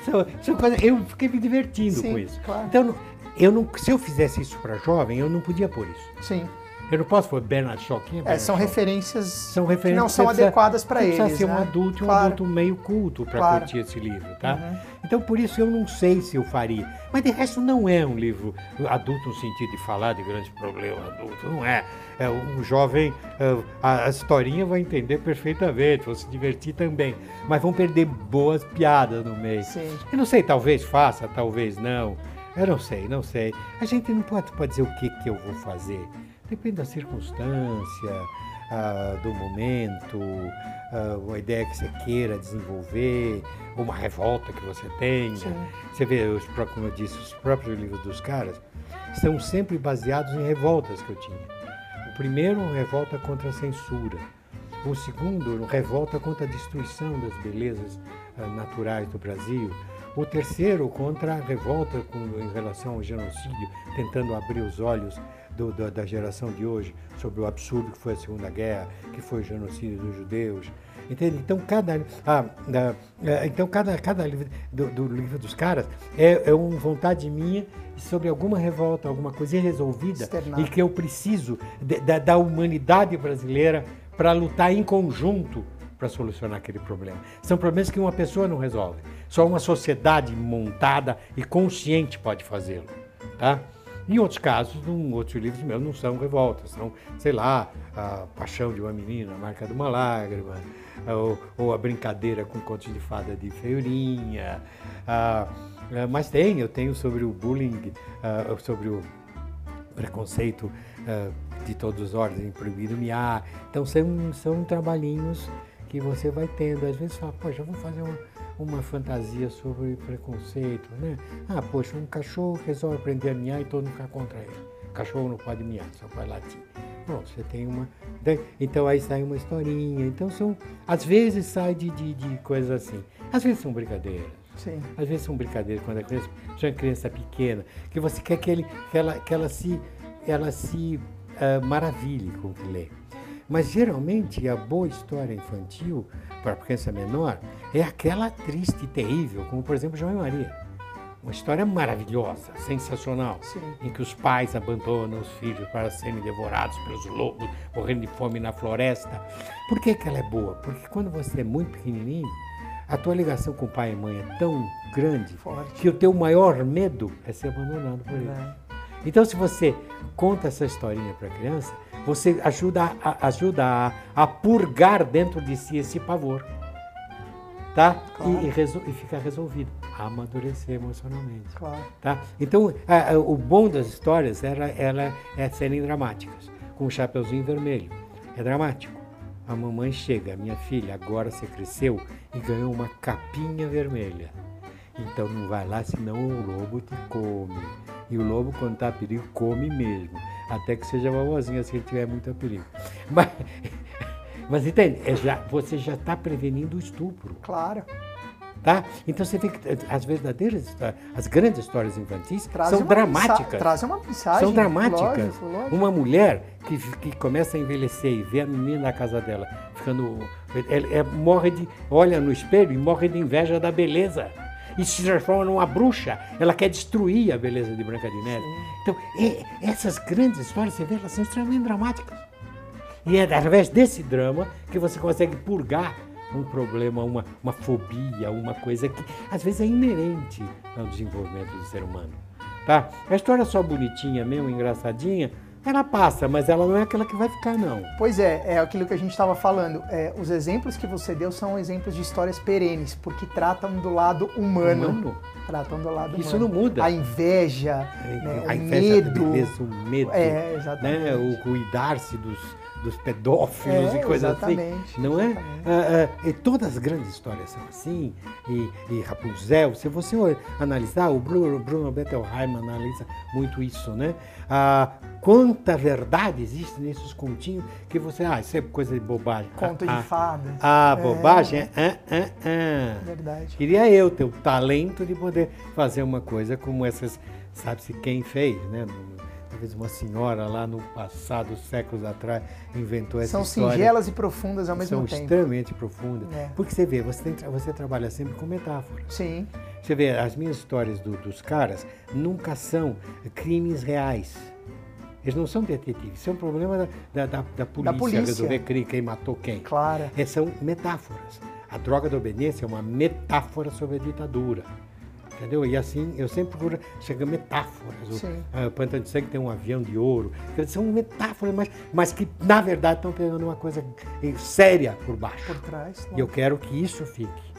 S2: são, são coisas, eu fiquei me divertindo
S1: Sim,
S2: com isso.
S1: claro.
S2: Então, eu não, se eu fizesse isso para jovem, eu não podia pôr isso.
S1: Sim.
S2: Eu não posso pôr Bernard Shaw. Quem é
S1: É,
S2: Bernard
S1: são
S2: Shaw?
S1: referências,
S2: São referências
S1: que não são
S2: precisa-
S1: adequadas para eles.
S2: precisa ser
S1: né?
S2: um adulto, um
S1: Claro.
S2: adulto meio culto para
S1: Claro.
S2: curtir esse livro, tá?
S1: Uhum.
S2: Então por isso eu não sei se eu faria. Mas de resto não é um livro adulto no sentido de falar de grandes problemas adultos, não é. É um jovem, é, a, a historinha vai entender perfeitamente, vão se divertir também. Mas vão perder boas piadas no meio.
S1: Sim.
S2: Eu não sei, talvez faça, talvez não. Eu não sei, não sei. A gente não pode, pode dizer o que, que eu vou fazer. Depende da circunstância, ah, do momento, ah, uma ideia que você queira desenvolver, uma revolta que você tenha.
S1: Sim.
S2: Você vê, os, como eu disse, os próprios livros dos caras são sempre baseados em revoltas que eu tinha. O primeiro, uma revolta contra a censura. O segundo, revolta contra a destruição das belezas ah, naturais do Brasil. O terceiro, contra a revolta com, em relação ao genocídio, tentando abrir os olhos do- da- da geração de hoje sobre o absurdo que foi a Segunda Guerra, que foi o genocídio dos judeus. Entende? Então, cada, ah, ah, ah, então, cada, cada livro do, do livro dos caras é, é uma vontade minha sobre alguma revolta, alguma coisa irresolvida
S1: Externar.
S2: e que eu preciso de- da, da humanidade brasileira para lutar em conjunto para solucionar aquele problema. São problemas que uma pessoa não resolve. Só uma sociedade montada e consciente pode fazê-lo. Tá? Em outros casos, num, outros livros meus não são revoltas, são, sei lá, a paixão de uma menina, a marca de uma lágrima, ou, ou a brincadeira com contos de fada de feiurinha. ah, mas tem, eu tenho sobre o bullying, sobre o preconceito de todos os ordens, proibido miar. Então são, são trabalhinhos que você vai tendo. Às vezes fala, poxa, vamos fazer uma, uma fantasia sobre preconceito, né? Ah, poxa, um cachorro resolve aprender a miar e todo mundo fica contra ele. Cachorro não pode miar, só pode latir. Pronto, você tem uma. daí- Então aí sai uma historinha. Então são. Às vezes sai de, de, de coisas assim. Às vezes são brincadeiras.
S1: Sim.
S2: Às vezes são brincadeiras quando a criança, se é uma criança pequena, que você quer que, ele, que, ela, que ela se, ela se ah, maravilhe com o que lê. Mas geralmente a boa história infantil para a criança menor é aquela triste e terrível, como por exemplo João e Maria. Uma história maravilhosa, sensacional,
S1: Sim.
S2: em que os pais abandonam os filhos para serem devorados pelos lobos, morrendo de fome na floresta. Por que, que ela é boa? Porque quando você é muito pequenininho, a tua ligação com o pai e mãe é tão grande
S1: Forte.
S2: que o teu maior medo é ser abandonado por eles.
S1: É.
S2: Então, se você conta essa historinha para a criança, você ajuda, a, ajuda a, a purgar dentro de si esse pavor. Tá?
S1: Claro.
S2: E, e, resol- e ficar resolvido. Amadurecer emocionalmente.
S1: Claro.
S2: Tá? Então, a- a- o bom das histórias era, ela é serem dramáticas. Com o Chapeuzinho Vermelho. É dramático. A mamãe chega, minha filha, agora você cresceu e ganhou uma capinha vermelha. Então não vai lá, senão o lobo te come. E o lobo, quando está perigo, come mesmo. Até que seja vovozinha se ele tiver muito perigo. Mas, mas entende? É já, você já está prevenindo o estupro.
S1: Claro.
S2: Tá? Então você vê que as verdadeiras, as grandes histórias infantis
S1: Trazem
S2: são dramáticas.
S1: Trazem uma mensagem.
S2: São dramáticas.
S1: Lógico, lógico.
S2: Uma mulher que, que começa a envelhecer e vê a menina na casa dela ficando. Ela, ela morre de. olha no espelho e morre de inveja da beleza. E se transforma numa bruxa. Ela quer destruir a beleza de Branca de Neve. Então, essas grandes histórias, você vê, elas são extremamente dramáticas. E é através desse drama que você consegue purgar um problema, uma, uma fobia, uma coisa que às vezes é inerente ao desenvolvimento do ser humano. Tá? A história só bonitinha mesmo, engraçadinha, ela passa, mas ela não é aquela que vai ficar, não.
S1: Pois é, é aquilo que a gente estava falando. É, os exemplos que você deu são exemplos de histórias perenes, porque tratam do lado humano.
S2: Humano?
S1: Tratam do lado
S2: Isso
S1: humano.
S2: não muda.
S1: A inveja, né,
S2: a
S1: o
S2: inveja
S1: medo.
S2: beleza, o medo,
S1: É, exatamente.
S2: né? o cuidar-se dos, dos pedófilos
S1: É,
S2: e coisas assim. Não é? Ah, ah, e todas as grandes histórias são assim. E, e Rapunzel, se você analisar, o Bruno, Bruno Bettelheim analisa muito isso, né? Ah, quanta verdade existe nesses continhos que você, ah, isso é coisa de bobagem.
S1: Conto
S2: ah,
S1: de fadas.
S2: Ah,
S1: É.
S2: bobagem? Ah, ah, ah.
S1: Verdade.
S2: Queria eu ter o talento de poder fazer uma coisa como essas, sabe-se quem fez, né? Talvez uma senhora lá no passado, séculos atrás, inventou essa
S1: São
S2: história.
S1: singelas e profundas ao mesmo
S2: São
S1: tempo.
S2: extremamente profundas.
S1: É.
S2: Porque você vê, você, tem, você trabalha sempre com metáforas.
S1: Sim,
S2: Você vê, as minhas histórias do- dos caras nunca são crimes reais. Eles não são detetives. Isso é um problema da, da, da, da polícia,
S1: polícia.
S2: resolver crime, quem matou quem.
S1: claro.
S2: É, são metáforas. A droga da obediência é uma metáfora sobre a ditadura. Entendeu? E assim, eu sempre procuro chegar metáforas. O ah, Pantano de Sangue tem um avião de ouro. São metáforas, mas, mas que, na verdade, estão pegando uma coisa eh, séria por baixo.
S1: Por trás.
S2: E eu quero que isso fique.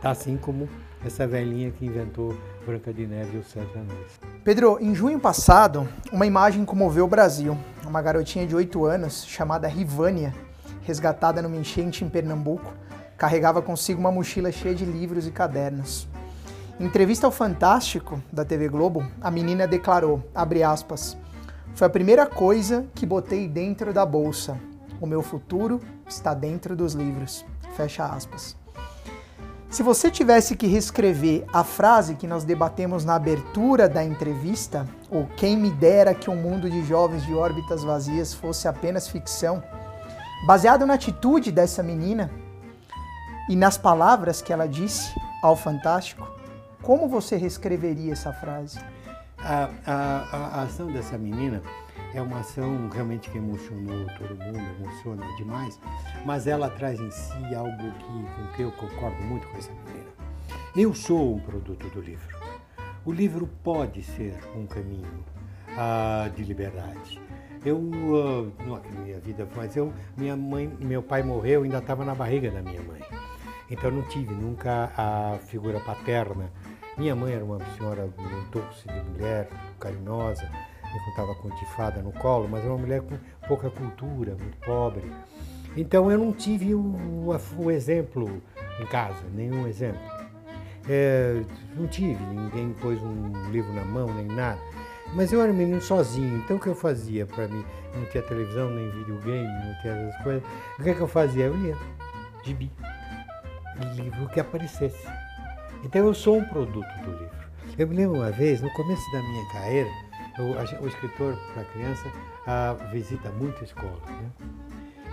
S2: Tá assim como essa velhinha que inventou Branca de Neve e os Sete Anões.
S1: Pedro, em junho passado, uma imagem comoveu o Brasil. Uma garotinha de 8 anos, chamada Rivânia, resgatada numa enchente em Pernambuco, carregava consigo uma mochila cheia de livros e cadernos. Em entrevista ao Fantástico, da TV Globo, a menina declarou, aspas, foi a primeira coisa que botei dentro da bolsa. O meu futuro está dentro dos livros. Fecha aspas. Se você tivesse que reescrever a frase que nós debatemos na abertura da entrevista, ou quem me dera que um mundo de jovens de órbitas vazias fosse apenas ficção, baseado na atitude dessa menina e nas palavras que ela disse ao Fantástico, como você reescreveria essa frase?
S2: A, a- a- ação dessa menina é uma ação realmente que emocionou todo mundo, emociona demais, mas ela traz em si algo que, com que eu concordo muito com essa menina. Eu sou um produto do livro. O livro pode ser um caminho ah, de liberdade. Eu, ah, não é minha vida, mas eu, minha mãe, meu pai morreu, eu ainda estava na barriga da minha mãe. Então não tive nunca a figura paterna. Minha mãe era uma senhora um doce de mulher, carinhosa, me contava com tifada no colo, mas era uma mulher com pouca cultura, muito pobre. Então eu não tive o, o exemplo em casa, nenhum exemplo. É, não tive, ninguém pôs um livro na mão, nem nada. Mas eu era um menino sozinho, então o que eu fazia para mim? Não tinha televisão, nem videogame, não tinha essas coisas. O que, é que eu fazia? Eu lia gibi, livro que aparecesse. Então eu sou um produto do livro. Eu me lembro uma vez, no começo da minha carreira, o, a o escritor para criança ah, visita muito escola. Né?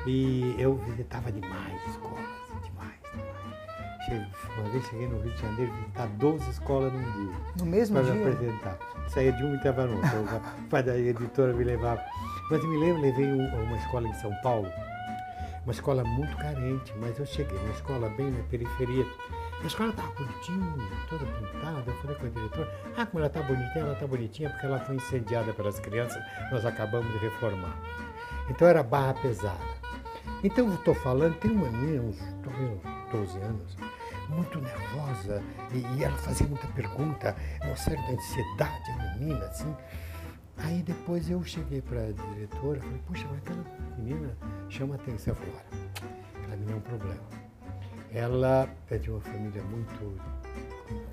S2: E eu visitava demais escolas, demais, demais. Cheguei- uma vez cheguei no Rio de Janeiro visitar 12 escolas num dia
S1: No mesmo
S2: para me
S1: dia?
S2: apresentar. Saía de uma e estava no outro. O pai da editora me levava. Mas eu me lembro, levei um- uma escola em São Paulo, uma escola muito carente, mas eu cheguei na escola bem na periferia. A escola estava bonitinha, toda pintada. Eu falei com a diretora, ah, como ela está bonitinha, ela está bonitinha porque ela foi incendiada pelas crianças, nós acabamos de reformar. Então era barra pesada. Então eu estou falando, tem uma menina, uns, uns 12 anos, muito nervosa, e, e ela fazia muita pergunta, uma certa ansiedade, a menina, assim. Aí depois eu cheguei para a diretora falei, puxa, mas aquela menina chama atenção. Eu falei, olha, aquela menina é um problema. Ela é de uma família muito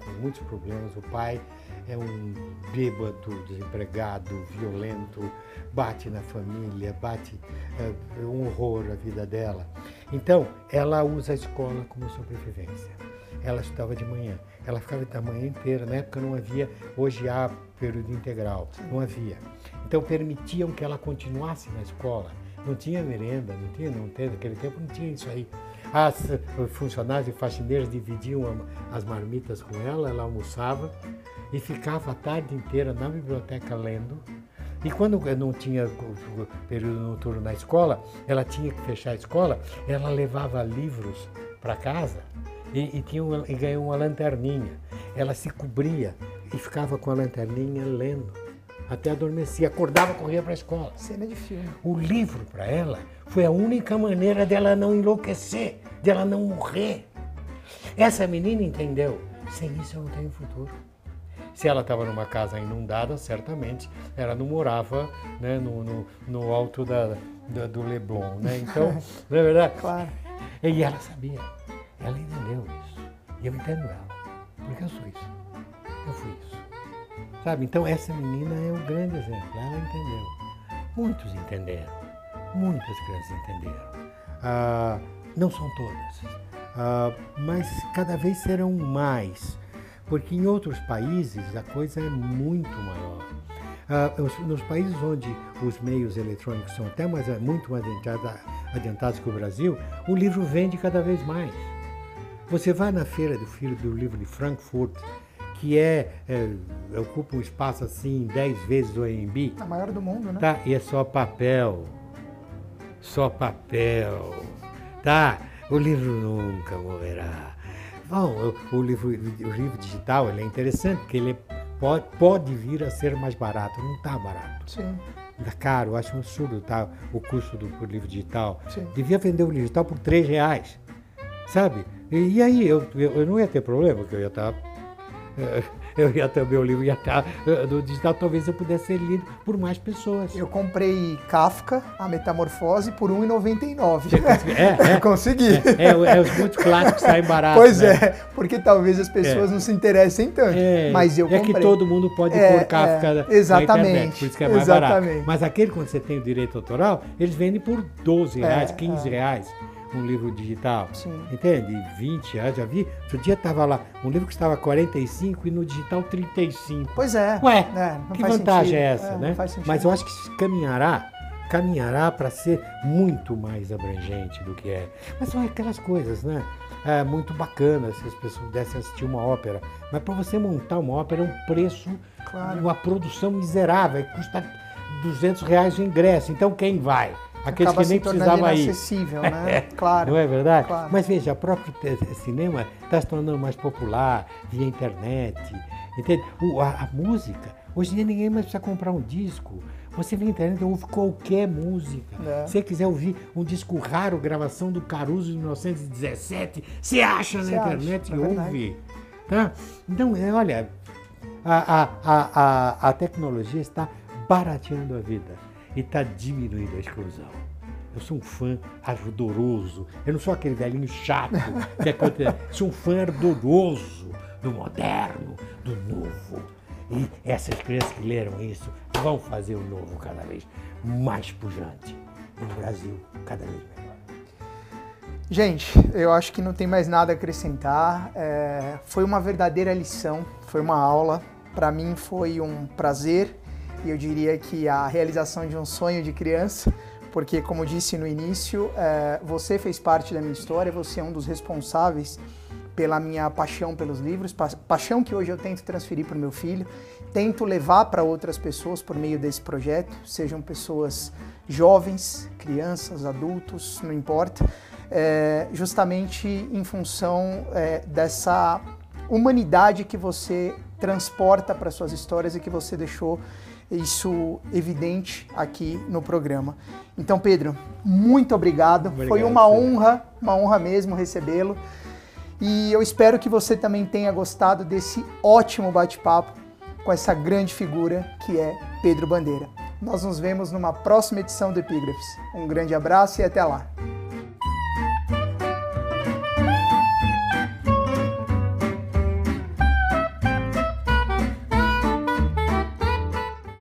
S2: com muitos problemas. O pai é um bêbado, desempregado, violento, bate na família, bate é, um horror a vida dela. Então, ela usa a escola como sobrevivência. Ela estudava de manhã, ela ficava da manhã inteira. Na época não havia, hoje há período integral, não havia. Então permitiam que ela continuasse na escola. Não tinha merenda, não tinha, não tem, naquele tempo não tinha isso aí. As eh, funcionários e faxineiras dividiam as marmitas com ela, ela almoçava e ficava a tarde inteira na biblioteca lendo. E quando não tinha período noturno na escola, ela tinha que fechar a escola, ela levava livros para casa e, e, tinha uma- e ganhou uma lanterninha. Ela se cobria e ficava com a lanterninha lendo. Até adormecer. Acordava, corria para a escola.
S1: Cena de filme.
S2: O livro para ela foi a única maneira dela não enlouquecer, dela não morrer. Essa menina entendeu. Sem isso eu não tenho futuro. Se ela estava numa casa inundada, certamente ela não morava né, no, no, no alto da, da, do Leblon. Né? Então, não é verdade?
S1: Claro.
S2: E ela sabia. Ela entendeu isso. E eu entendo ela. Porque eu sou isso. Eu fui isso. Sabe? Então essa menina é um grande exemplo. Ela entendeu. Muitos entenderam. Muitas crianças entenderam. Ah, não são todas. Ah, mas cada vez serão mais. Porque em outros países a coisa é muito maior. Ah, os- nos países onde os meios eletrônicos são até mais, muito mais adiantada- adiantados que o Brasil, o livro vende cada vez mais. Você vai na feira do filho do livro de Frankfurt, que é, é, ocupa um espaço assim 10 vezes o AMB,
S1: A maior do mundo, né?
S2: tá? E é só papel. Só papel. Tá? O livro nunca morrerá. Bom, o, o livro, o livro digital ele é interessante porque ele pode, pode vir a ser mais barato. Não está barato.
S1: Sim.
S2: Está caro. Eu acho um absurdo tá? o custo do do livro digital.
S1: Sim.
S2: Devia vender o livro digital por 3 reais. Sabe? E, e aí, eu, eu, eu não ia ter problema, porque eu ia estar. eu ia ter o meu livro, ia estar eh, no digital, talvez eu pudesse ser lido por mais pessoas.
S1: Eu comprei Kafka, A Metamorfose, por R$ 1,99.
S2: É, é.
S1: Consegui.
S2: É, é, os muitos clássicos saem baratos.
S1: Pois
S2: né?
S1: é, porque talvez as pessoas não se interessem tanto.
S2: É,
S1: mas eu
S2: é
S1: comprei.
S2: que todo mundo pode
S1: É,
S2: pôr Kafka
S1: é,
S2: na
S1: exatamente,
S2: internet, por isso que é mais barato.
S1: exatamente.
S2: Mas aquele, quando você tem o direito autoral, eles vendem por 12
S1: É,
S2: reais, 15
S1: é.
S2: reais um livro digital.
S1: Sim.
S2: Entende? 20 reais, já vi. Outro dia estava lá, um livro que estava 45 e no digital 35.
S1: Pois é.
S2: Ué,
S1: é,
S2: que vantagem
S1: sentido.
S2: é essa,
S1: É,
S2: né? Mas eu acho que isso caminhará, caminhará para ser muito mais abrangente do que é. Mas são aquelas coisas, né? É muito bacana se as pessoas pudessem assistir uma ópera. Mas para você montar uma ópera é um preço,
S1: Claro.
S2: uma produção miserável, custa 200 reais o ingresso. Então quem vai? Aqueles
S1: Acaba
S2: que nem precisavam ir.
S1: inacessível, né? Claro.
S2: Não é verdade?
S1: Claro.
S2: Mas veja, o próprio te- cinema está se tornando mais popular via internet. Entende? O- a, a música, hoje em dia ninguém mais precisa comprar um disco. Você vem na internet e ouve qualquer música.
S1: É.
S2: Se você quiser ouvir um disco raro, gravação do Caruso de 1917, você acha
S1: Você
S2: na
S1: acha,
S2: internet
S1: é
S2: e
S1: verdade.
S2: ouve. Tá? Então, é, olha, a, a, a, a, a tecnologia está barateando a vida e está diminuindo a exclusão. Eu sou um fã ardoroso. Eu não sou aquele velhinho chato que acontece. Sou um fã ardoroso do moderno, do novo. E essas crianças que leram isso vão fazer o novo cada vez mais pujante. No Brasil, cada vez melhor.
S1: Gente, eu acho que não tem mais nada a acrescentar. É, foi uma verdadeira lição, foi uma aula. Para mim foi um prazer e eu diria que a realização de um sonho de criança, porque, como disse no início, é, você fez parte da minha história, você é um dos responsáveis pela minha paixão pelos livros, pa paixão que hoje eu tento transferir para o meu filho, tento levar para outras pessoas por meio desse projeto, sejam pessoas jovens, crianças, adultos, não importa, é, justamente em função é, dessa humanidade que você transporta para suas histórias e que você deixou isso evidente aqui no programa. Então, Pedro, muito obrigado.
S2: Obrigado,
S1: Foi uma
S2: Cid.
S1: honra, uma honra mesmo recebê-lo. E eu espero que você também tenha gostado desse ótimo bate-papo com essa grande figura que é Pedro Bandeira. Nós nos vemos numa próxima edição do Epígrafes. Um grande abraço e até lá.